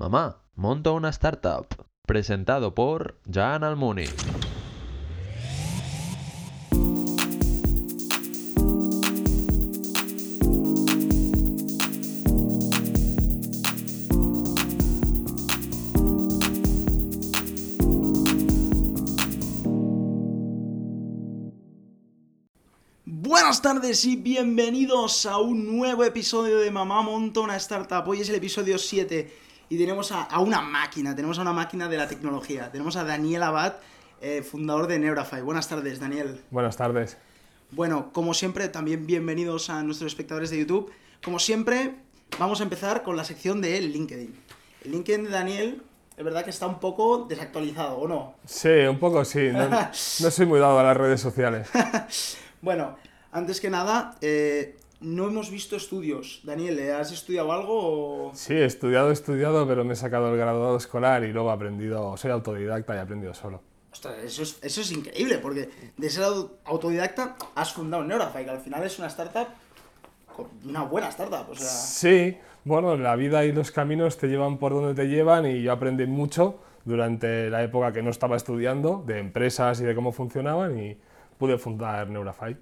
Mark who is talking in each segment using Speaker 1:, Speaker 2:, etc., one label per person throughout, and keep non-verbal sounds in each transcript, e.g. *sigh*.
Speaker 1: Mamá, monto una startup. Presentado por Jan Almuni.
Speaker 2: Buenas tardes y bienvenidos a un nuevo episodio de Mamá Monta una Startup. Hoy es el episodio 7 y tenemos a, a una máquina, tenemos a una máquina de la tecnología. Tenemos a Daniel Abad, eh, fundador de Neurafy. Buenas tardes, Daniel.
Speaker 3: Buenas tardes.
Speaker 2: Bueno, como siempre, también bienvenidos a nuestros espectadores de YouTube. Como siempre, vamos a empezar con la sección de LinkedIn. El LinkedIn de Daniel, es verdad que está un poco desactualizado, ¿o no?
Speaker 3: Sí, un poco sí. No, *laughs* no soy muy dado a las redes sociales. *laughs*
Speaker 2: Bueno, antes que nada, eh, no hemos visto estudios. Daniel, ¿eh? ¿has estudiado algo? o-
Speaker 3: Sí, he estudiado, he estudiado, pero me he sacado el graduado escolar y luego he aprendido, soy autodidacta y he aprendido solo.
Speaker 2: Ostras, eso es, eso es increíble, porque de ser au- autodidacta has fundado Neurafy, que al final es una startup, una buena startup, o sea...
Speaker 3: Sí, bueno, la vida y los caminos te llevan por donde te llevan y yo aprendí mucho durante la época que no estaba estudiando de empresas y de cómo funcionaban y pude fundar Neurafy.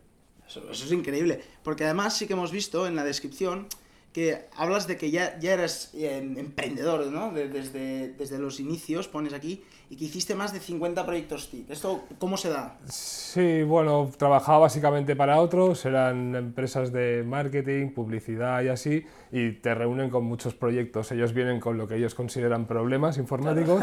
Speaker 2: Eso, es increíble, porque además sí que hemos visto en la descripción que hablas de que ya, ya eres eh, emprendedor, ¿no? De- desde, desde los inicios, pones aquí, y que hiciste más de 50 proyectos TIC. ¿Esto cómo se da?
Speaker 3: Sí, bueno, trabajaba básicamente para otros, eran empresas de marketing, publicidad y así, y te reúnen con muchos proyectos. Ellos vienen con lo que ellos consideran problemas informáticos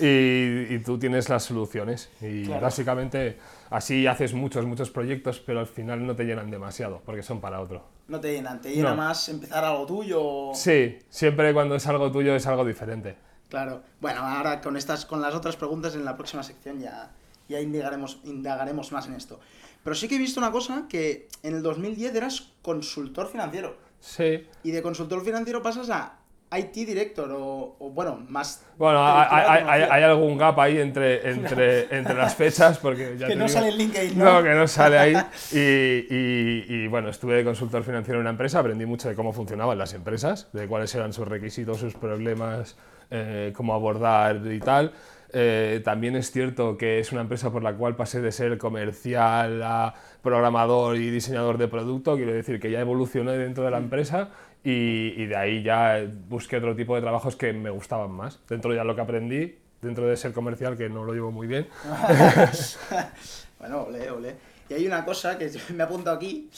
Speaker 3: y, y tú tienes las soluciones. Y
Speaker 2: Claro.
Speaker 3: básicamente así haces muchos, muchos proyectos, pero al final no te llenan demasiado, porque son para otro.
Speaker 2: No te llenan, te llena
Speaker 3: No.
Speaker 2: más empezar algo tuyo.
Speaker 3: Sí, siempre cuando es algo tuyo es algo diferente.
Speaker 2: Claro. Bueno, ahora con estas, con las otras preguntas en la próxima sección ya, ya indagaremos, indagaremos más en esto. Pero sí que he visto una cosa, que en el 2010 eras consultor financiero.
Speaker 3: Sí.
Speaker 2: Y de consultor financiero pasas a IT director o, o, bueno, más...
Speaker 3: Bueno, hay, algún gap ahí entre, entre, *laughs* entre las fechas, porque ya
Speaker 2: Que
Speaker 3: te
Speaker 2: no
Speaker 3: digo-
Speaker 2: sale en LinkedIn, ¿no?
Speaker 3: No, que no sale ahí. Y, y- y, bueno, estuve de consultor financiero en una empresa, aprendí mucho de cómo funcionaban las empresas, de cuáles eran sus requisitos, sus problemas, eh, cómo abordar y tal. Eh, también es cierto que es una empresa por la cual pasé de ser comercial a programador y diseñador de producto, quiero decir que ya evolucioné dentro de la empresa y, y de ahí ya busqué otro tipo de trabajos que me gustaban más. Dentro ya lo que aprendí, dentro de ser comercial, que no lo llevo muy bien, *laughs* *laughs*
Speaker 2: Bueno, ole, ole. Y hay una cosa que *laughs* me he apuntado aquí,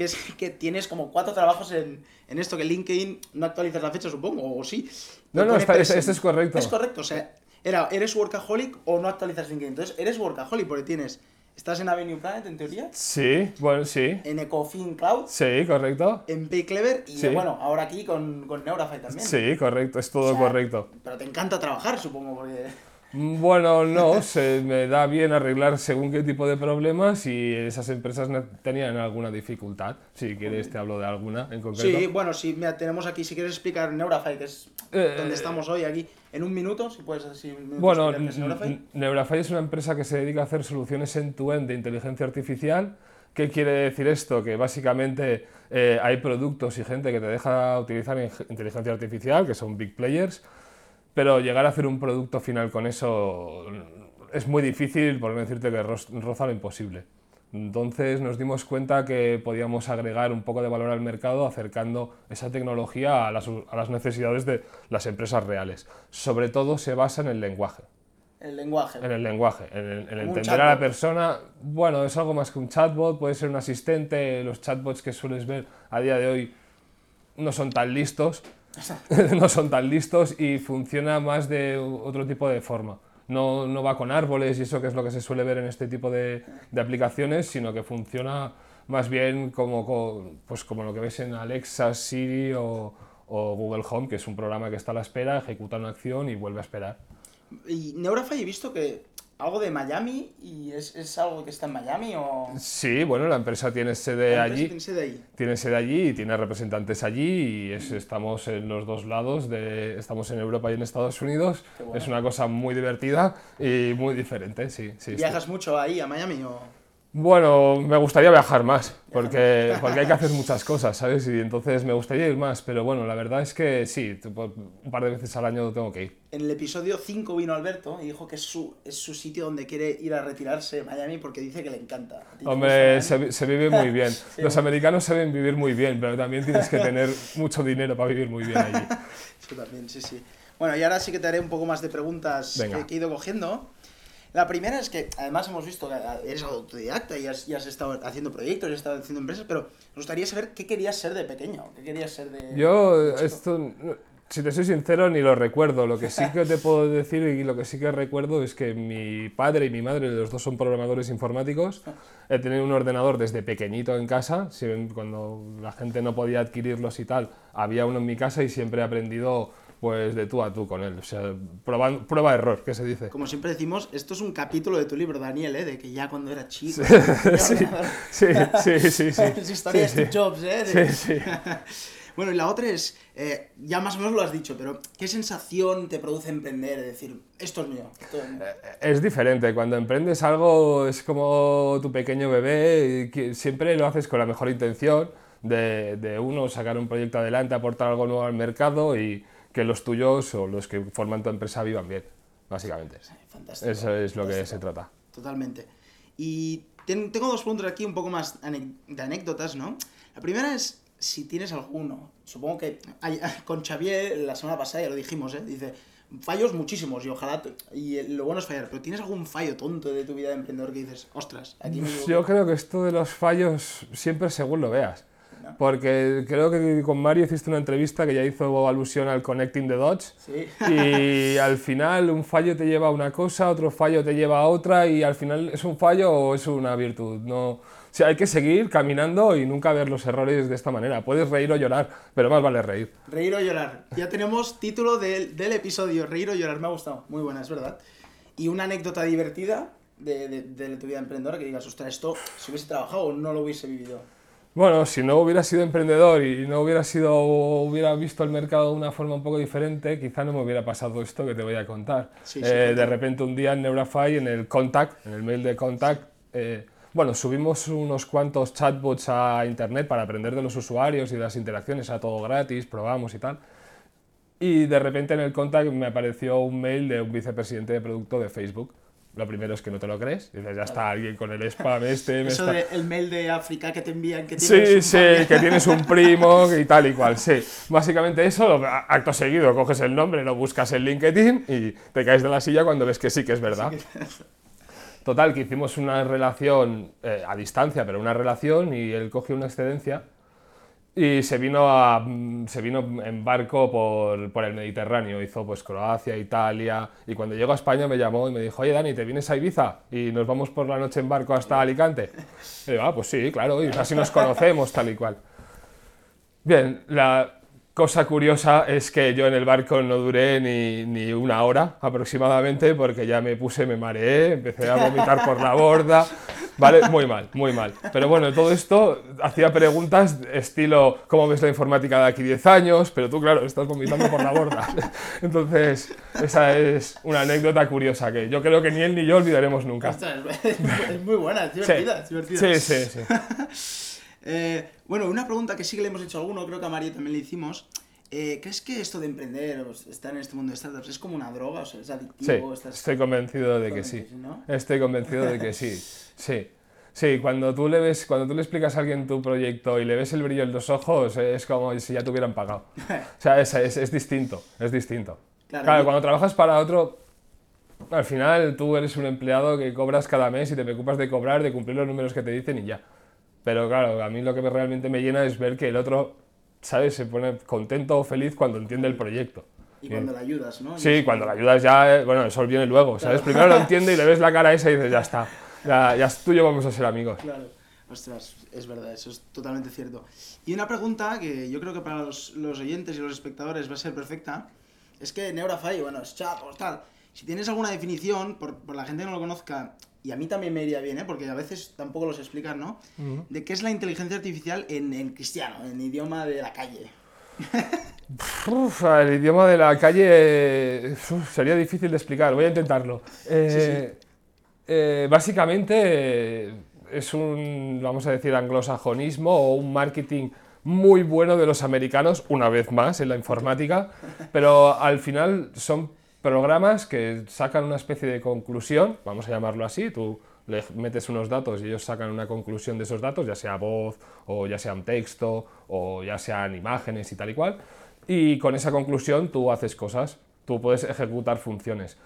Speaker 2: que es que tienes como cuatro trabajos en, en esto, que LinkedIn no actualizas la fecha, supongo, o sí.
Speaker 3: No, no, está- es- esto es correcto.
Speaker 2: Es correcto, o sea, era, ¿eres workaholic o no actualizas LinkedIn? Entonces, eres workaholic porque tienes, estás en Avenue Planet, en teoría,
Speaker 3: Sí, bueno, sí.
Speaker 2: en Ecofin Cloud,
Speaker 3: Sí, correcto.
Speaker 2: en Payclever y,
Speaker 3: Sí.
Speaker 2: bueno, ahora aquí con, con Neurafy también.
Speaker 3: Sí, correcto, es todo
Speaker 2: O sea,
Speaker 3: correcto.
Speaker 2: Pero te encanta trabajar, supongo, porque...
Speaker 3: Bueno, no, se me da bien arreglar según qué tipo de problemas y esas empresas tenían alguna dificultad. Si quieres te hablo de alguna en concreto.
Speaker 2: Sí, bueno, sí, mira, tenemos aquí, si quieres explicar Neurafy, que es
Speaker 3: Eh,
Speaker 2: donde estamos hoy, aquí, en un minuto, si puedes así
Speaker 3: Bueno,
Speaker 2: Neurafy.
Speaker 3: Es una empresa que se dedica a hacer soluciones end-to-end de inteligencia artificial. ¿Qué quiere decir esto? Que básicamente eh, hay productos y gente que te deja utilizar in- inteligencia artificial, que son big players, pero llegar a hacer un producto final con eso es muy difícil, por no decirte que roza lo imposible. Entonces nos dimos cuenta que podíamos agregar un poco de valor al mercado acercando esa tecnología a las, a las necesidades de las empresas reales. Sobre todo se basa en el lenguaje.
Speaker 2: El lenguaje.
Speaker 3: En el lenguaje, en, el- en entender a la
Speaker 2: chatbot.
Speaker 3: persona. Bueno, es algo más que un chatbot, puede ser un asistente. Los chatbots que sueles ver a día de hoy no son tan listos, *laughs* no son tan listos y funciona más de otro tipo de forma. No, no va con árboles y eso que es lo que se suele ver en este tipo de, de aplicaciones, sino que funciona más bien como, co- pues como lo que ves en Alexa, Siri o, o Google Home, que es un programa que está a la espera, ejecuta una acción y vuelve a esperar.
Speaker 2: Y Neurafy he visto que algo de Miami y es, es algo que está en Miami o...
Speaker 3: Sí, bueno, la empresa tiene sede
Speaker 2: La empresa
Speaker 3: allí,
Speaker 2: tiene sede ahí.
Speaker 3: tiene sede allí y tiene representantes allí y es- estamos en los dos lados, de, estamos en Europa y en Estados Unidos.
Speaker 2: Bueno.
Speaker 3: Es una cosa muy divertida y muy diferente, sí. sí
Speaker 2: ¿Viajas mucho ahí a Miami o...?
Speaker 3: Bueno, me gustaría viajar más, porque, porque hay que hacer muchas cosas, ¿sabes? Y entonces me gustaría ir más, pero bueno, la verdad es que sí, un par de veces al año tengo que ir.
Speaker 2: En el episodio 5 vino Alberto y dijo que es su, es su sitio donde quiere ir a retirarse Miami porque dice que le encanta. ¿A ti te
Speaker 3: Hombre, se, se vive muy bien. *laughs*
Speaker 2: Sí,
Speaker 3: Los americanos saben vivir muy bien, pero también tienes que tener mucho dinero para vivir muy bien allí. *laughs*
Speaker 2: Yo también, sí, sí. Bueno, y ahora sí que te haré un poco más de preguntas
Speaker 3: Venga.
Speaker 2: que he ido cogiendo. La primera es que, además hemos visto que eres autodidacta y has, y has estado haciendo proyectos y has estado haciendo empresas, pero nos gustaría saber qué querías ser de pequeño, qué querías ser de...
Speaker 3: Yo,
Speaker 2: chico.
Speaker 3: esto, si te soy sincero, ni lo recuerdo. Lo que sí que te *laughs* puedo decir y lo que sí que recuerdo es que mi padre y mi madre, los dos son programadores informáticos. He tenido un ordenador desde pequeñito en casa. Cuando la gente no podía adquirirlos y tal, había uno en mi casa y siempre he aprendido pues de tú a tú con él. O sea, prueba, prueba error, que se dice.
Speaker 2: Como siempre decimos, esto es un capítulo de tu libro, Daniel, ¿eh? De que ya cuando era chico...
Speaker 3: Sí, *laughs* sí, sí, sí, sí.
Speaker 2: Es historia
Speaker 3: Sí, *laughs*
Speaker 2: de
Speaker 3: sí.
Speaker 2: Steve Jobs, ¿eh? De-
Speaker 3: Sí, sí. *laughs*
Speaker 2: bueno, y la otra es, eh, ya más o menos lo has dicho, pero ¿qué sensación te produce emprender? Es decir, esto es mío. esto es mío.
Speaker 3: Es diferente, cuando emprendes algo es como tu pequeño bebé, y que siempre lo haces con la mejor intención de, de uno sacar un proyecto adelante, aportar algo nuevo al mercado y que los tuyos o los que forman tu empresa vivan bien, básicamente.
Speaker 2: Fantástico.
Speaker 3: Eso es lo que se trata.
Speaker 2: Totalmente. Y ten- tengo dos preguntas aquí un poco más de anécdotas, ¿no? La primera es si tienes alguno. Supongo que hay- *laughs* con Xavier la semana pasada ya lo dijimos, ¿eh? Dice, fallos muchísimos y ojalá... Y lo bueno es fallar, pero ¿tienes algún fallo tonto de tu vida de emprendedor que dices, ostras, aquí me equivoqué"?
Speaker 3: Yo creo que esto de los fallos siempre según lo veas.
Speaker 2: ¿No?
Speaker 3: Porque creo que con Mario hiciste una entrevista que ya hizo alusión al Connecting the Dots.
Speaker 2: Sí.
Speaker 3: Y *laughs* al final un fallo te lleva a una cosa, otro fallo te lleva a otra y al final es un fallo o es una virtud. No, o sea, hay que seguir caminando y nunca ver los errores de esta manera. Puedes reír o llorar, pero más vale reír.
Speaker 2: Reír o llorar. Ya tenemos título del, del episodio, Reír o llorar. Me ha gustado. Muy buena, es verdad. Y una anécdota divertida de, de- de tu vida emprendedora que digas, ostras, esto si hubiese trabajado no lo hubiese vivido.
Speaker 3: Bueno, si no hubiera sido emprendedor y no hubiera sido hubiera visto el mercado de una forma un poco diferente, quizá no me hubiera pasado esto que te voy a contar.
Speaker 2: Sí, sí,
Speaker 3: Eh, de
Speaker 2: cuéntame.
Speaker 3: repente un día en Neurafy, en el contact, en el mail de contact, eh, bueno, subimos unos cuantos chatbots a internet para aprender de los usuarios y de las interacciones, a todo gratis, probamos y tal. Y de repente en el contact me apareció un mail de un vicepresidente de producto de Facebook. Lo primero es que no te lo crees. Dices, ya está alguien con el spam este. me
Speaker 2: Eso
Speaker 3: está-
Speaker 2: de el mail de África que te envían que
Speaker 3: Sí,
Speaker 2: tienes un
Speaker 3: sí, que tienes un primo *laughs* y tal y cual, sí. Básicamente eso, acto seguido coges el nombre, lo buscas en LinkedIn y te caes de la silla cuando ves que sí que es verdad. Total, que hicimos una relación eh, a distancia, pero una relación y él cogió una excedencia y se vino, a, se vino en barco por, por el Mediterráneo, hizo pues Croacia, Italia, y cuando llegó a España me llamó y me dijo, oye Dani, ¿te vienes a Ibiza? Y nos vamos por la noche en barco hasta Alicante. Y digo, ah, pues sí, claro, y así nos conocemos, tal y cual. Bien, la cosa curiosa es que yo en el barco no duré ni, ni una hora aproximadamente porque ya me puse, me mareé, empecé a vomitar por la borda, ¿vale? Muy mal, muy mal. Pero bueno, todo esto hacía preguntas estilo, ¿cómo ves la informática de aquí 10 años? Pero tú, claro, estás vomitando por la borda. *laughs* Entonces, esa es una anécdota curiosa que yo creo que ni él ni yo olvidaremos nunca.
Speaker 2: Es muy buena, es
Speaker 3: Sí,
Speaker 2: divertida, es divertida.
Speaker 3: sí, sí. sí. *laughs*
Speaker 2: Eh, bueno, una pregunta que sí que le hemos hecho a alguno, creo que a Mario también le hicimos. Eh, ¿Crees que esto de emprender o estar en este mundo de startups es como una droga? O sea, es
Speaker 3: Sí,
Speaker 2: adictivo. estás-
Speaker 3: estoy convencido de que sí.
Speaker 2: ¿no?
Speaker 3: Estoy convencido de que sí. *laughs* Sí. Sí, cuando tú, le ves, cuando tú le explicas a alguien tu proyecto y le ves el brillo en los ojos, es como si ya te hubieran pagado. *laughs* O sea, es, es, es distinto, es distinto.
Speaker 2: Claro,
Speaker 3: Claro, cuando trabajas para otro, al final tú eres un empleado que cobras cada mes y te preocupas de cobrar, de cumplir los números que te dicen y ya. Pero claro, a mí lo que me- realmente me llena es ver que el otro, ¿sabes? Se pone contento o feliz cuando entiende el proyecto.
Speaker 2: Y cuando le ayudas, ¿no?
Speaker 3: Sí, cuando la ayudas ya, eh, bueno, eso viene luego, ¿sabes? Primero lo *laughs* entiende y le ves la cara esa y dices, ya está, ya, ya tú y yo vamos a ser amigos.
Speaker 2: Claro. Ostras, es verdad, eso es totalmente cierto. Y una pregunta que yo creo que para los, los oyentes y los espectadores va a ser perfecta, es que Neurafy, bueno, es chat o tal, si tienes alguna definición, por, por la gente que no lo conozca, y a mí también me iría bien, ¿eh? porque a veces tampoco los explican, ¿no? De qué es la inteligencia artificial en, en cristiano, en idioma de la calle.
Speaker 3: Uf, el idioma de la calle uf, sería difícil de explicar, voy a intentarlo. Eh, eh, básicamente, es un, vamos a decir, anglosajonismo o un marketing muy bueno de los americanos, una vez más en la informática, pero al final son programas que sacan una especie de conclusión, vamos a llamarlo así, tú le metes unos datos y ellos sacan una conclusión de esos datos, ya sea voz o ya sea un texto o ya sean imágenes y tal y cual, y con esa conclusión tú haces cosas, tú puedes ejecutar funciones.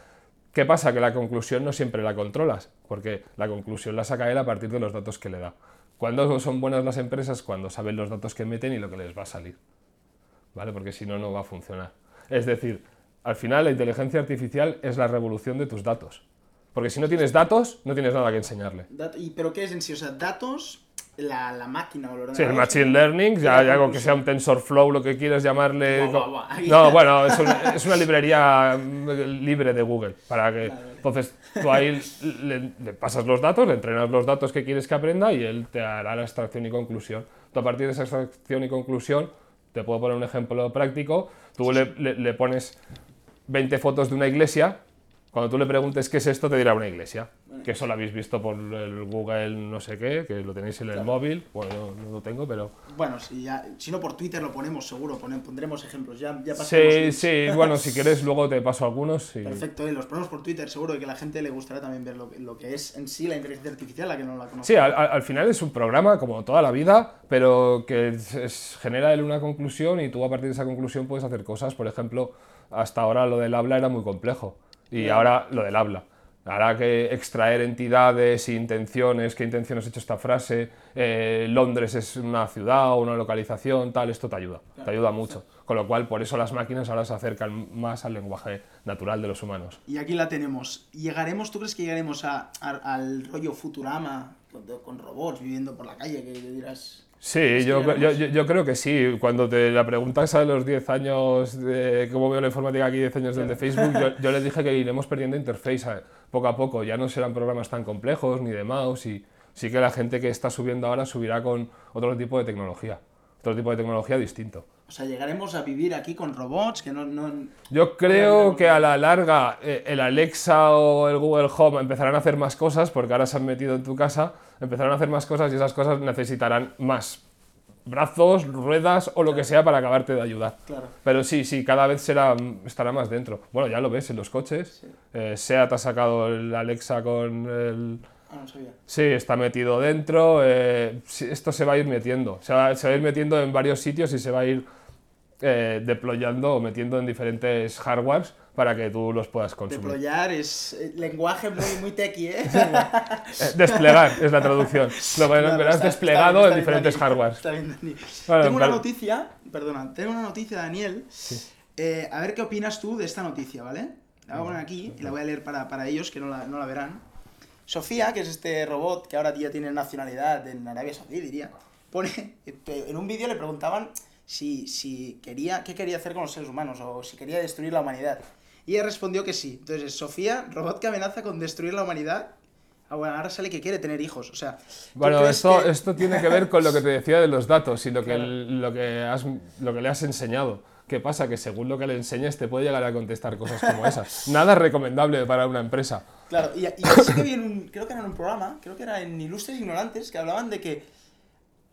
Speaker 3: ¿Qué pasa? Que la conclusión no siempre la controlas, porque la conclusión la saca él a partir de los datos que le da. ¿Cuándo son buenas las empresas? Cuando saben los datos que meten y lo que les va a salir. ¿Vale? Porque si no, no va a funcionar. Es decir, al final la inteligencia artificial es la revolución de tus datos. Porque si no tienes datos, no tienes nada que enseñarle.
Speaker 2: ¿Y pero qué es en sí? O sea, datos, la, la máquina o el
Speaker 3: Sí, el Machine Learning, ya, ya algo que sea un TensorFlow, lo que quieras llamarle.
Speaker 2: Guau, guau, guau.
Speaker 3: No, bueno, es, un- *laughs* es una librería mm, libre de Google. Para que,
Speaker 2: Vale, vale.
Speaker 3: entonces, tú ahí le, le pasas los datos, le entrenas los datos que quieres que aprenda y él te hará la extracción y conclusión. Tú a partir de esa extracción y conclusión, te puedo poner un ejemplo práctico, tú le, le- le pones 20 fotos de una iglesia, cuando tú le preguntes qué es esto, te dirá una iglesia. Que eso lo habéis visto por el Google no sé qué, que lo tenéis en el móvil. Bueno, no lo tengo, pero...
Speaker 2: Bueno, si, ya, si no por Twitter lo ponemos seguro, pone- pondremos ejemplos. Ya, ya
Speaker 3: Sí, sí, bueno, si quieres luego te paso algunos. sí.
Speaker 2: Perfecto, eh, los ponemos por Twitter, seguro que a la gente le gustará también ver lo que, lo que es en sí la inteligencia artificial, la que no la conoce.
Speaker 3: Sí, al final es un programa como toda la vida, pero que es- es- genera él una conclusión y tú a partir de esa conclusión puedes hacer cosas. Por ejemplo, hasta ahora lo del habla era muy complejo y ahora lo del habla. Hará que extraer entidades, intenciones, qué intenciones ha hecho esta frase, eh, Londres es una ciudad o una localización, tal, esto te ayuda, te ayuda mucho. Con lo cual, por eso las máquinas ahora se acercan más al lenguaje natural de los humanos.
Speaker 2: Y aquí la tenemos. ¿Llegaremos, tú crees que llegaremos a, a- al rollo Futurama con, con robots viviendo por la calle? Que dirás.
Speaker 3: Sí, yo, yo, yo- creo que sí. Cuando te la preguntas a los 10 años de cómo veo la informática aquí, 10 años desde Facebook, yo, *laughs* yo les dije que iremos perdiendo interface poco a poco. Ya no serán programas tan complejos ni de mouse y sí que la gente que está subiendo ahora subirá con otro tipo de tecnología. Otro tipo de tecnología distinto.
Speaker 2: O sea, llegaremos a vivir aquí con robots que no. no
Speaker 3: Yo creo que a la larga eh, el Alexa o el Google Home empezarán a hacer más cosas porque ahora se han metido en tu casa, empezarán a hacer más cosas y esas cosas necesitarán más brazos, ruedas o lo que sea para acabarte de ayudar.
Speaker 2: Claro.
Speaker 3: Pero sí, sí, cada vez será, estará más dentro. Bueno, ya lo ves en los coches. Eh, Seat ha sacado el Alexa con el...
Speaker 2: Ah, no sabía.
Speaker 3: Sí, está metido dentro. eh, esto se va a ir metiendo. Se va, se va a ir metiendo en varios sitios y se va a ir eh, deployando o metiendo en diferentes hardwares para que tú los puedas consumir.
Speaker 2: Deployar es eh, lenguaje muy, muy techy, ¿eh? *laughs*
Speaker 3: Eh, desplegar es la traducción. *laughs* Lo
Speaker 2: Claro,
Speaker 3: verás
Speaker 2: está-
Speaker 3: desplegado
Speaker 2: está
Speaker 3: en diferentes hardwares.
Speaker 2: Está bien, Dani.
Speaker 3: Bueno,
Speaker 2: tengo una noticia, perdona, tengo una noticia, Daniel. Eh, a ver qué opinas tú de esta noticia, ¿vale? La voy a poner aquí y la voy a leer para, para ellos que no la, no la verán. Sofía, que es este robot que ahora ya tiene nacionalidad en Arabia Saudí, diría, pone, en un vídeo le preguntaban si, si quería, qué quería hacer con los seres humanos o si quería destruir la humanidad. Y ella respondió que sí. Entonces, Sofía, robot que amenaza con destruir la humanidad. Ah, bueno, ahora sale que quiere tener hijos. O sea, ¿tú
Speaker 3: Bueno, esto,
Speaker 2: que-
Speaker 3: esto tiene que ver con lo que te decía de los datos y lo que,
Speaker 2: Claro.
Speaker 3: lo que, has, lo que le has enseñado. ¿Qué pasa? Que según lo que le enseñes te puede llegar a contestar cosas como esas. Nada recomendable para una empresa.
Speaker 2: Claro, y, y sí que vi en un, creo que era en un programa, creo que era en Ilustres Ignorantes, que hablaban de que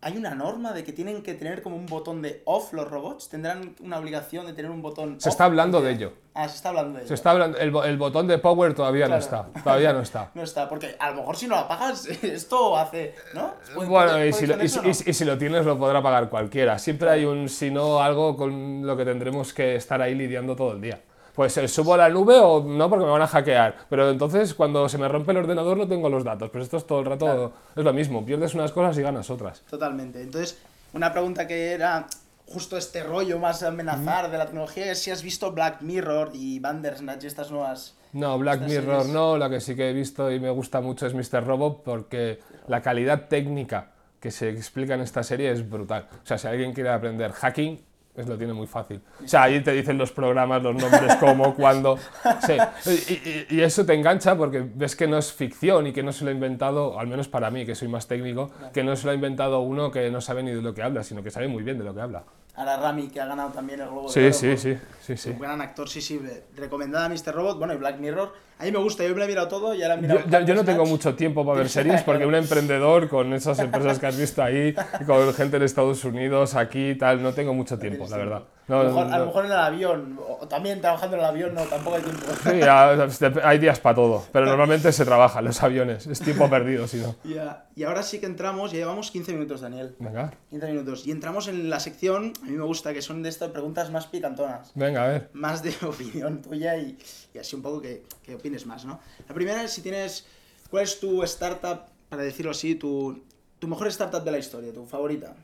Speaker 2: hay una norma de que tienen que tener como un botón de off los robots, tendrán una obligación de tener un botón
Speaker 3: Se
Speaker 2: off,
Speaker 3: está hablando de ello.
Speaker 2: Ah, se está hablando de ello.
Speaker 3: Se está hablando, el, el botón de power todavía no está. Todavía no está. *laughs*
Speaker 2: No está, porque a lo mejor si no lo apagas, *laughs* esto hace, ¿no?
Speaker 3: Bueno, si, lo,
Speaker 2: no.
Speaker 3: y si lo tienes lo podrá pagar cualquiera. Siempre hay un, si no, algo con lo que tendremos que estar ahí lidiando todo el día. Pues eh, subo a la nube o no porque me van a hackear. Pero entonces cuando se me rompe el ordenador no tengo los datos. Pues esto es todo el rato, es lo mismo. Pierdes unas cosas y ganas otras.
Speaker 2: Totalmente. Entonces, una pregunta que era justo este rollo más amenazar de la tecnología es si has visto Black Mirror y Bandersnatch, estas nuevas...
Speaker 3: No, Black Mirror
Speaker 2: series.
Speaker 3: no, la que sí que he visto y me gusta mucho es Mr. Robot porque la calidad técnica que se explica en esta serie es brutal. O sea, si alguien quiere aprender hacking, pues lo tiene muy fácil. O sea, ahí te dicen los programas, los nombres, cómo, *laughs* cuándo. Sí. Y, y- y eso te engancha porque ves que no es ficción y que no se lo ha inventado, al menos para mí, que soy más técnico, que no se lo ha inventado uno que no sabe ni de lo que habla, sino que sabe muy bien de lo que habla.
Speaker 2: Ahora Rami, que ha ganado también el Globo de
Speaker 3: Sí,
Speaker 2: Oro
Speaker 3: sí,
Speaker 2: por-
Speaker 3: sí, sí, sí.
Speaker 2: Un gran actor, sí, sí. Recomendada Mr. Robot, bueno, y Black Mirror. A mí me gusta, yo me lo he mirado todo y ahora he
Speaker 3: Yo,
Speaker 2: mirado.
Speaker 3: yo- no tengo mucho tiempo para ver *laughs* series porque un emprendedor con esas empresas que has visto ahí, con gente en Estados Unidos, aquí y tal, no tengo mucho tiempo, la verdad. No,
Speaker 2: a, lo mejor, a lo
Speaker 3: no.
Speaker 2: mejor en el avión, o también trabajando en el avión, no, tampoco hay tiempo.
Speaker 3: Sí, *laughs* hay días para todo, pero normalmente se trabaja en los aviones, es tiempo perdido, si no.
Speaker 2: Y ahora sí que entramos, ya llevamos 15 minutos, Daniel.
Speaker 3: Venga,
Speaker 2: 15 minutos. Y entramos en la sección, a mí me gusta, que son de estas preguntas más picantonas.
Speaker 3: venga, a ver.
Speaker 2: Más de *laughs* opinión tuya y, y así un poco que, que opines más, ¿no? La primera es si tienes. ¿Cuál es tu startup, para decirlo así, tu, tu mejor startup de la historia, tu favorita?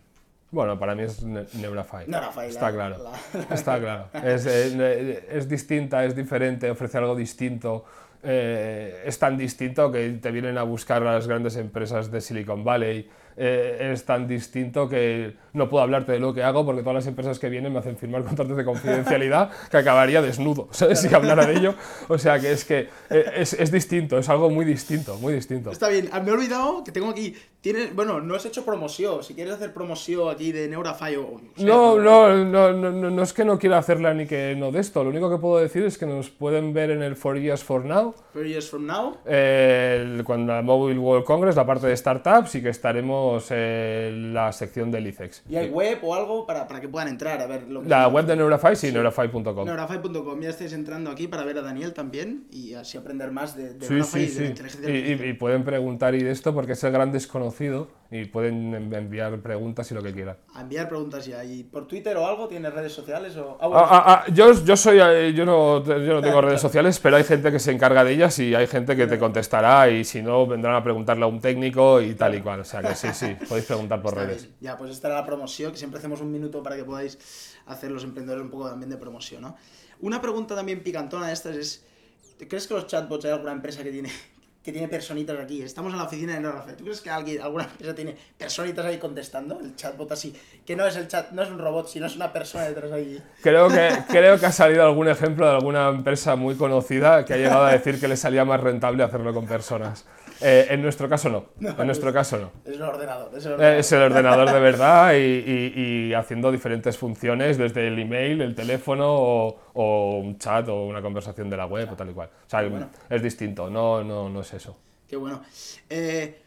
Speaker 3: Bueno, para mí es Ne- Neurafile.
Speaker 2: Neurafile,
Speaker 3: Está
Speaker 2: la-
Speaker 3: claro.
Speaker 2: la-
Speaker 3: Está claro. Es, eh, es distinta, es diferente, ofrece algo distinto. eh, es tan distinto que te vienen a buscar las grandes empresas de Silicon Valley. Eh, es tan distinto que no puedo hablarte de lo que hago porque todas las empresas que vienen me hacen firmar *laughs* contratos de confidencialidad que acabaría desnudo, *laughs* ¿sabes? Si hablara de ello. O sea que es que eh, es, es distinto, es algo muy distinto, muy distinto.
Speaker 2: Está bien, ah, me he olvidado que tengo aquí. Tienes, bueno, no has hecho promoción. Si quieres hacer promoción aquí de Neurafile o. sé,
Speaker 3: No, no, no, no, no, es que no quiera hacerla ni que no de esto. Lo único que puedo decir es que nos pueden ver en el 4 Years for Now,
Speaker 2: Four years from now.
Speaker 3: el- cuando la Mobile World Congress, la parte de startups, y que estaremos en la sección del ICEX.
Speaker 2: ¿Y hay web o algo para, para que puedan entrar a ver lo que
Speaker 3: La web de Neurafy, sí, neurafy.com.
Speaker 2: Neurafy.com, ya estáis entrando aquí para ver a Daniel también y así aprender más de, de
Speaker 3: Sí,
Speaker 2: Neurafy
Speaker 3: sí,
Speaker 2: y de la
Speaker 3: sí.
Speaker 2: inteligencia
Speaker 3: Y, y- y pueden preguntar y de esto porque es el gran desconocido y pueden en- enviar preguntas y lo que quieran.
Speaker 2: A enviar preguntas ya. ¿Y por Twitter o algo? ¿Tienes redes sociales? O... Ah, bueno,
Speaker 3: Ah, ah, ah, yo, yo soy eh, yo no, yo no tengo redes sociales, pero hay gente que se encarga de ellas y hay gente que te contestará y si no vendrán a preguntarle a un técnico y tal y cual. O sea que sí, sí, podéis preguntar por
Speaker 2: está
Speaker 3: redes.
Speaker 2: bien. Ya, pues esta era la promoción, que siempre hacemos un minuto para que podáis hacer los emprendedores un poco también de promoción, ¿no? Una pregunta también picantona de estas es, ¿crees que los chatbots hay alguna empresa que tiene que tiene personitas aquí? Estamos en la oficina de Neurafy. ¿Tú crees que alguien, alguna empresa tiene personitas ahí contestando? El chatbot así, que no es el chat, no es un robot, sino es una persona detrás ahí.
Speaker 3: Creo que, *laughs* creo que ha salido algún ejemplo de alguna empresa muy conocida que ha llegado a decir que le salía más rentable hacerlo con personas. Eh, en nuestro caso no. En nuestro caso no.
Speaker 2: Es un ordenador, es ordenador.
Speaker 3: Eh, Es el ordenador de verdad y, y- y haciendo diferentes funciones desde el email, el teléfono o, o un chat o una conversación de la web o tal y cual. O sea,
Speaker 2: bueno.
Speaker 3: es distinto, no, no, no es eso.
Speaker 2: Qué bueno. Eh,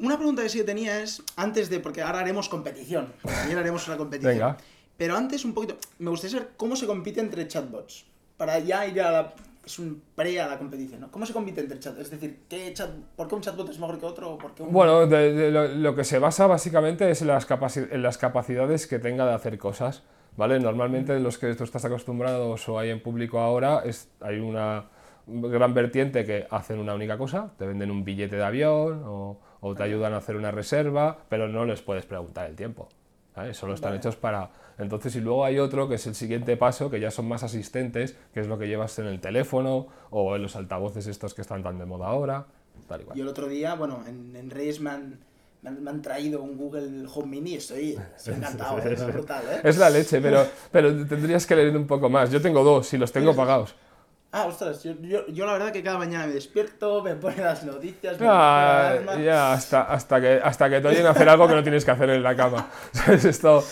Speaker 2: una pregunta que sí que tenía es, antes de, porque ahora haremos competición, también haremos una competición.
Speaker 3: Venga.
Speaker 2: Pero antes un poquito, me gustaría saber cómo se compite entre chatbots, para ya ir a la, es un pre a la competición, ¿no? ¿Cómo se compite entre chatbots? Es decir, ¿qué chat, ¿por qué un chatbot es mejor que otro? ¿O por qué un...
Speaker 3: Bueno, de- de lo, lo que se basa básicamente es en las, capaci- en las capacidades que tenga de hacer cosas. ¿vale? Normalmente los que tú estás acostumbrados o hay en público ahora, es, hay una gran vertiente que hacen una única cosa, te venden un billete de avión o, o te ayudan a hacer una reserva, pero no les puedes preguntar el tiempo. ¿Vale? Solo están hechos para... Entonces, y luego hay otro que es el siguiente paso, que ya son más asistentes, que es lo que llevas en el teléfono o en los altavoces estos que están tan de moda ahora, tal y cual.
Speaker 2: Yo el otro día, bueno, en, en Reyes me han, me han- me han traído un Google Home Mini estoy, estoy *laughs* encantado, ¿eh? es brutal, ¿eh?
Speaker 3: Es la leche, pero, *laughs* pero tendrías que leer un poco más. Yo tengo dos y los tengo pagados.
Speaker 2: Ah, ostras, yo, yo, yo la verdad que cada mañana me despierto, me pone las noticias, me
Speaker 3: Ah,
Speaker 2: pone alarma.
Speaker 3: ya, hasta, hasta, que, hasta que te oyen hacer algo que no tienes que hacer en la cama. *laughs* ¿Sabes? Esto,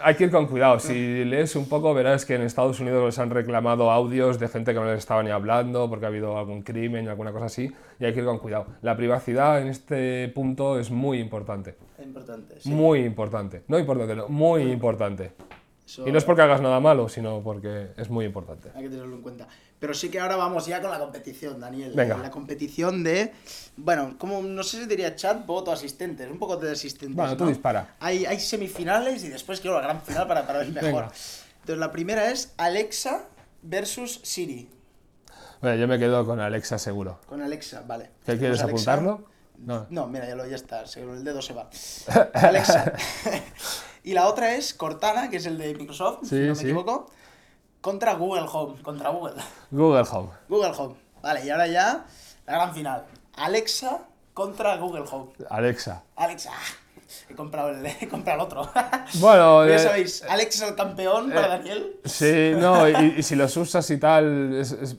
Speaker 3: hay que ir con cuidado. Si lees un poco, verás que en Estados Unidos les han reclamado audios de gente que no les estaba ni hablando porque ha habido algún crimen o alguna cosa así. Y hay que ir con cuidado. La privacidad en este punto es muy importante.
Speaker 2: Importante, sí.
Speaker 3: Muy importante. No importante, no, muy importante.
Speaker 2: Eso
Speaker 3: Y no es porque hagas nada malo, sino porque es muy importante.
Speaker 2: Hay que tenerlo en cuenta. Pero sí que ahora vamos ya con la competición, Daniel.
Speaker 3: Venga.
Speaker 2: La competición de, bueno, como no sé si diría chatbot o asistentes, un poco de asistentes.
Speaker 3: Bueno, tú
Speaker 2: ¿no?
Speaker 3: dispara.
Speaker 2: Hay, hay semifinales y después quiero la gran final para, para ver mejor.
Speaker 3: Venga.
Speaker 2: Entonces la primera es Alexa versus Siri.
Speaker 3: Bueno, yo me quedo con Alexa seguro.
Speaker 2: Con Alexa, vale.
Speaker 3: ¿Qué quieres
Speaker 2: Alexa-
Speaker 3: apuntarlo? No.
Speaker 2: No, mira, ya, lo, ya está, se- el dedo se va. *laughs* Alexa. *laughs* y la otra es Cortana, que es el de Microsoft, si no me
Speaker 3: sí.
Speaker 2: equivoco, contra Google Home, contra Google.
Speaker 3: Google Home.
Speaker 2: Google Home. Vale, y ahora ya la gran final. Alexa contra Google Home.
Speaker 3: Alexa.
Speaker 2: Alexa. He comprado el, he comprado el otro. *laughs*
Speaker 3: Bueno,
Speaker 2: ya
Speaker 3: eh,
Speaker 2: sabéis, Alexa es el campeón para Daniel.
Speaker 3: Sí, no, y, y si los usas y tal, es- es-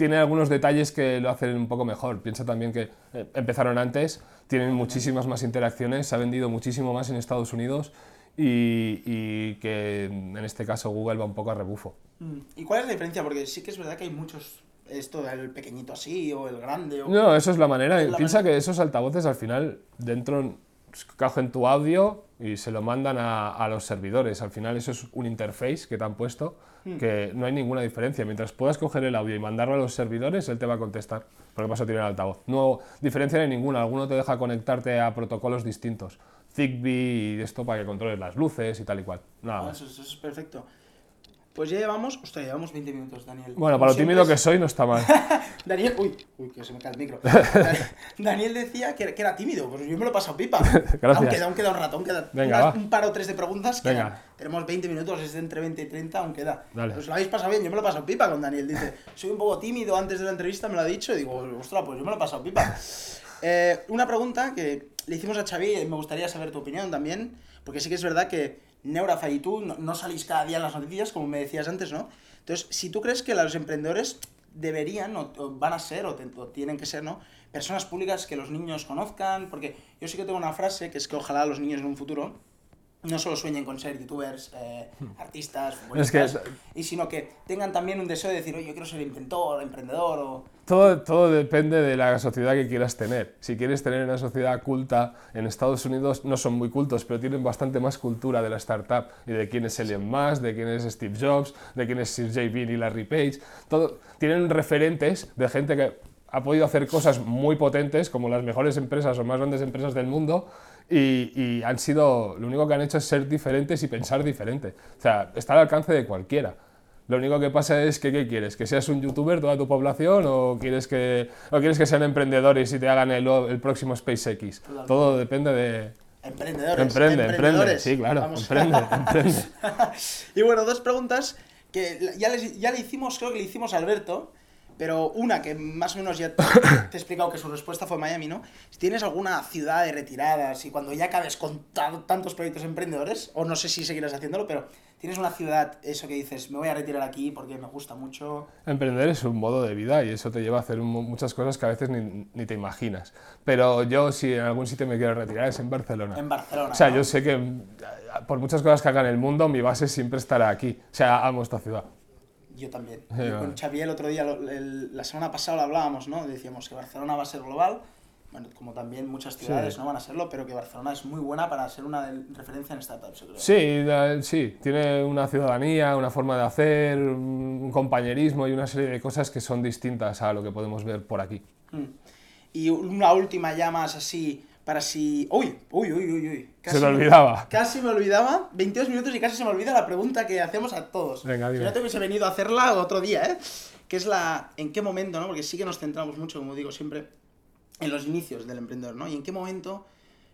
Speaker 3: tiene algunos detalles que lo hacen un poco mejor. Piensa también que eh, empezaron antes, tienen muchísimas más interacciones, se ha vendido muchísimo más en Estados Unidos y, y que en este caso Google va un poco a rebufo.
Speaker 2: Mm. ¿Y cuál es la diferencia? Porque sí que es verdad que hay muchos, esto del pequeñito así, o el grande, o...
Speaker 3: No, eso es la manera.
Speaker 2: Es la
Speaker 3: Piensa
Speaker 2: manera.
Speaker 3: que esos altavoces al final dentro cogen tu audio y se lo mandan a, a los servidores. Al final eso es un interface que te han puesto. Que no hay ninguna diferencia. Mientras puedas coger el audio y mandarlo a los servidores, él te va a contestar. Porque vas a tirar el altavoz. No diferencia no hay ninguna. Alguno te deja conectarte a protocolos distintos. Zigbee y esto para que controles las luces y tal y cual. Nada
Speaker 2: Ah, eso es perfecto. Pues ya llevamos, ostras, llevamos 20 minutos, Daniel.
Speaker 3: Bueno, para lo tímido
Speaker 2: es-
Speaker 3: que soy no está mal. *laughs*
Speaker 2: Daniel, uy, uy, que se me cae el micro. Dan- *laughs* Daniel decía que, que era tímido, pues yo me lo he pasado pipa. *laughs*
Speaker 3: Gracias.
Speaker 2: Aún queda, aún queda un rato, aún queda
Speaker 3: Venga,
Speaker 2: unas-
Speaker 3: va.
Speaker 2: un par o tres de preguntas.
Speaker 3: Venga.
Speaker 2: Tenemos 20 minutos, es de entre 20 y 30, aún queda.
Speaker 3: Dale.
Speaker 2: Pues lo habéis pasado bien, yo me lo he pasado pipa con Daniel. Dice, soy un poco tímido antes de la entrevista, me lo ha dicho, y digo, ostras, pues yo me lo he pasado pipa. Eh, una pregunta que le hicimos a Xavi y me gustaría saber tu opinión también, porque sí que es verdad que Neurafy y tú no, no salís cada día en las noticias, como me decías antes, ¿no? Entonces, si tú crees que los emprendedores deberían o, o van a ser o, tienen que ser, ¿no? Personas públicas que los niños conozcan, porque yo sí que tengo una frase que es que ojalá los niños en un futuro no solo sueñen con ser youtubers, eh, artistas,
Speaker 3: Hmm. Es que-
Speaker 2: futbolistas, y sino que tengan también un deseo de decir, oye, yo quiero ser inventor, emprendedor, o...
Speaker 3: Todo, todo depende de la sociedad que quieras tener. Si quieres tener una sociedad culta, en Estados Unidos no son muy cultos, pero tienen bastante más cultura de la startup y de quién es Elon Musk, de quién es Steve Jobs, de quién es Sergey Brin y Larry Page. Todo, tienen referentes de gente que ha podido hacer cosas muy potentes, como las mejores empresas o más grandes empresas del mundo, y, y han sido, lo único que han hecho es ser diferentes y pensar diferente. O sea, está al alcance de cualquiera. Lo único que pasa es que, ¿qué quieres? ¿Que seas un youtuber toda tu población o quieres que, o quieres que sean emprendedores y te hagan el, el próximo SpaceX? Todo depende de...
Speaker 2: Emprendedores.
Speaker 3: Emprende, emprende.
Speaker 2: emprendedores.
Speaker 3: Sí, claro,
Speaker 2: Vamos.
Speaker 3: emprende, *laughs* emprende.
Speaker 2: y bueno, dos preguntas que ya, les- ya le hicimos, creo que le hicimos a Alberto, pero una que más o menos ya *coughs* te he explicado que su respuesta fue Miami, ¿no? Si tienes alguna ciudad de retiradas y cuando ya acabes con ta- tantos proyectos emprendedores, o no sé si seguirás haciéndolo, pero tienes una ciudad, eso que dices, me voy a retirar aquí porque me gusta mucho.
Speaker 3: Emprender es un modo de vida y eso te lleva a hacer mu- muchas cosas que a veces ni, ni te imaginas. Pero yo si en algún sitio me quiero retirar es en Barcelona.
Speaker 2: En Barcelona.
Speaker 3: O sea,
Speaker 2: ¿no?
Speaker 3: yo sé que mm, por muchas cosas que haga en el mundo, mi base siempre estará aquí. O sea, amo esta ciudad.
Speaker 2: Yo también.
Speaker 3: Sí,
Speaker 2: Yo
Speaker 3: vale.
Speaker 2: con Xavier el otro día, el- la semana pasada lo hablábamos, ¿no? Decíamos que Barcelona va a ser global, bueno, como también muchas ciudades
Speaker 3: Sí.
Speaker 2: no van a serlo, pero que Barcelona es muy buena para ser una referencia en startups, yo creo.
Speaker 3: Sí, da- sí, tiene una ciudadanía, una forma de hacer, un compañerismo y una serie de cosas que son distintas a lo que podemos ver por aquí.
Speaker 2: Mm. Y una última ya más así, para si... Uy, uy, uy, uy, uy.
Speaker 3: Se me olvidaba.
Speaker 2: Casi me olvidaba, 22 minutos y casi se me olvida la pregunta que hacemos a todos.
Speaker 3: Venga,
Speaker 2: si
Speaker 3: dime.
Speaker 2: no te hubiese venido a hacerla otro día, ¿eh? Que es la... ¿En qué momento, no? Porque sí que nos centramos mucho, como digo siempre, en los inicios del emprendedor, ¿no? Y en qué momento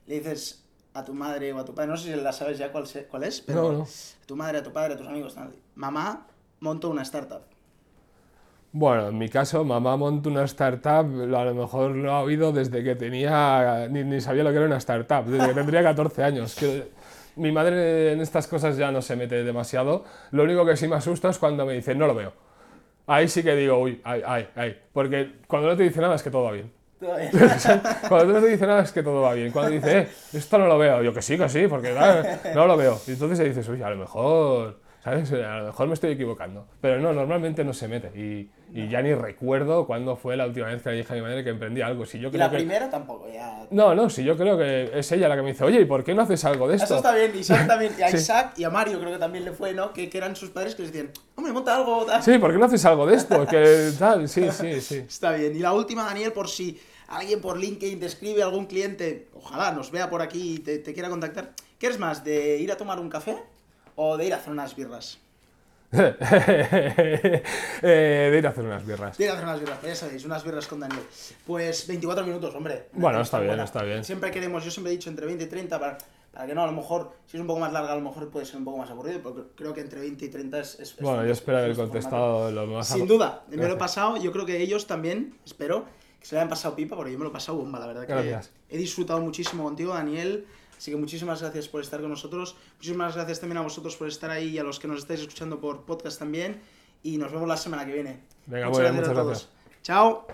Speaker 2: le dices a tu madre o a tu padre, no sé si la sabes ya cuál, cuál es, pero
Speaker 3: No, no.
Speaker 2: a tu madre, a tu padre, a tus amigos, tal, mamá, monto una startup.
Speaker 3: Bueno, en mi caso, mamá montó una startup, a lo mejor lo ha oído desde que tenía, ni, ni sabía lo que era una startup, desde que tendría 14 años. Que mi madre en estas cosas ya no se mete demasiado, lo único que sí me asusta es cuando me dice, no lo veo. Ahí sí que digo, uy, ay, ay, ay, porque cuando no te dice nada es que todo va bien. *laughs* Cuando no te dice nada es que todo va bien. Cuando dice, eh, esto no lo veo, yo que sí, que sí, porque no lo veo. Y entonces ahí dices, uy, a lo mejor, ¿sabes? *laughs* A lo mejor me estoy equivocando. Pero no, normalmente no se mete. Y, y ya ni recuerdo cuándo fue la última vez que le dije a mi madre que emprendía algo. Si yo
Speaker 2: Y
Speaker 3: creo
Speaker 2: la
Speaker 3: que...
Speaker 2: primera tampomo, ya...
Speaker 3: No, no, si yo creo que es ella la que me dice, oye, ¿y por qué no haces algo de esto?
Speaker 2: Eso está bien, Isaac también, y a *laughs*
Speaker 3: Sí.
Speaker 2: Isaac y a Mario creo que también le fue, ¿no? Que, que eran sus padres que les decían, hombre, monta algo, tal.
Speaker 3: Sí, ¿por qué no haces algo de esto? Que *laughs* tal, sí, sí, sí.
Speaker 2: Está bien. Y la última, Daniel, por si alguien por LinkedIn te escribe, algún cliente, ojalá nos vea por aquí y te, te quiera contactar. ¿Qué eres más, de ir a tomar un café o de ir a hacer unas birras? *laughs*
Speaker 3: Eh, de ir a hacer unas birras.
Speaker 2: De ir a hacer unas birras, pues ya sabéis, unas birras con Daniel. Pues 24 minutos, hombre.
Speaker 3: Bueno, está bien,
Speaker 2: buena.
Speaker 3: está bien.
Speaker 2: Siempre queremos, yo siempre he dicho entre 20 y 30 para, para que no, a lo mejor, si es un poco más larga, a lo mejor puede ser un poco más aburrido, pero creo que entre 20 y 30 es... es- es-
Speaker 3: Bueno, yo espero
Speaker 2: es
Speaker 3: haber contestado lo más...
Speaker 2: Sin duda, me lo he *laughs* pasado. Yo creo que ellos también, espero, que se le hayan pasado pipa, porque yo me lo he pasado bomba, la verdad. Que
Speaker 3: Gracias.
Speaker 2: he disfrutado muchísimo contigo, Daniel. Así que muchísimas gracias por estar con nosotros. Muchísimas gracias también a vosotros por estar ahí y a los que nos estáis escuchando por podcast también. Y nos vemos la semana que viene.
Speaker 3: Venga, muy bien, muchas
Speaker 2: a todos. Chao.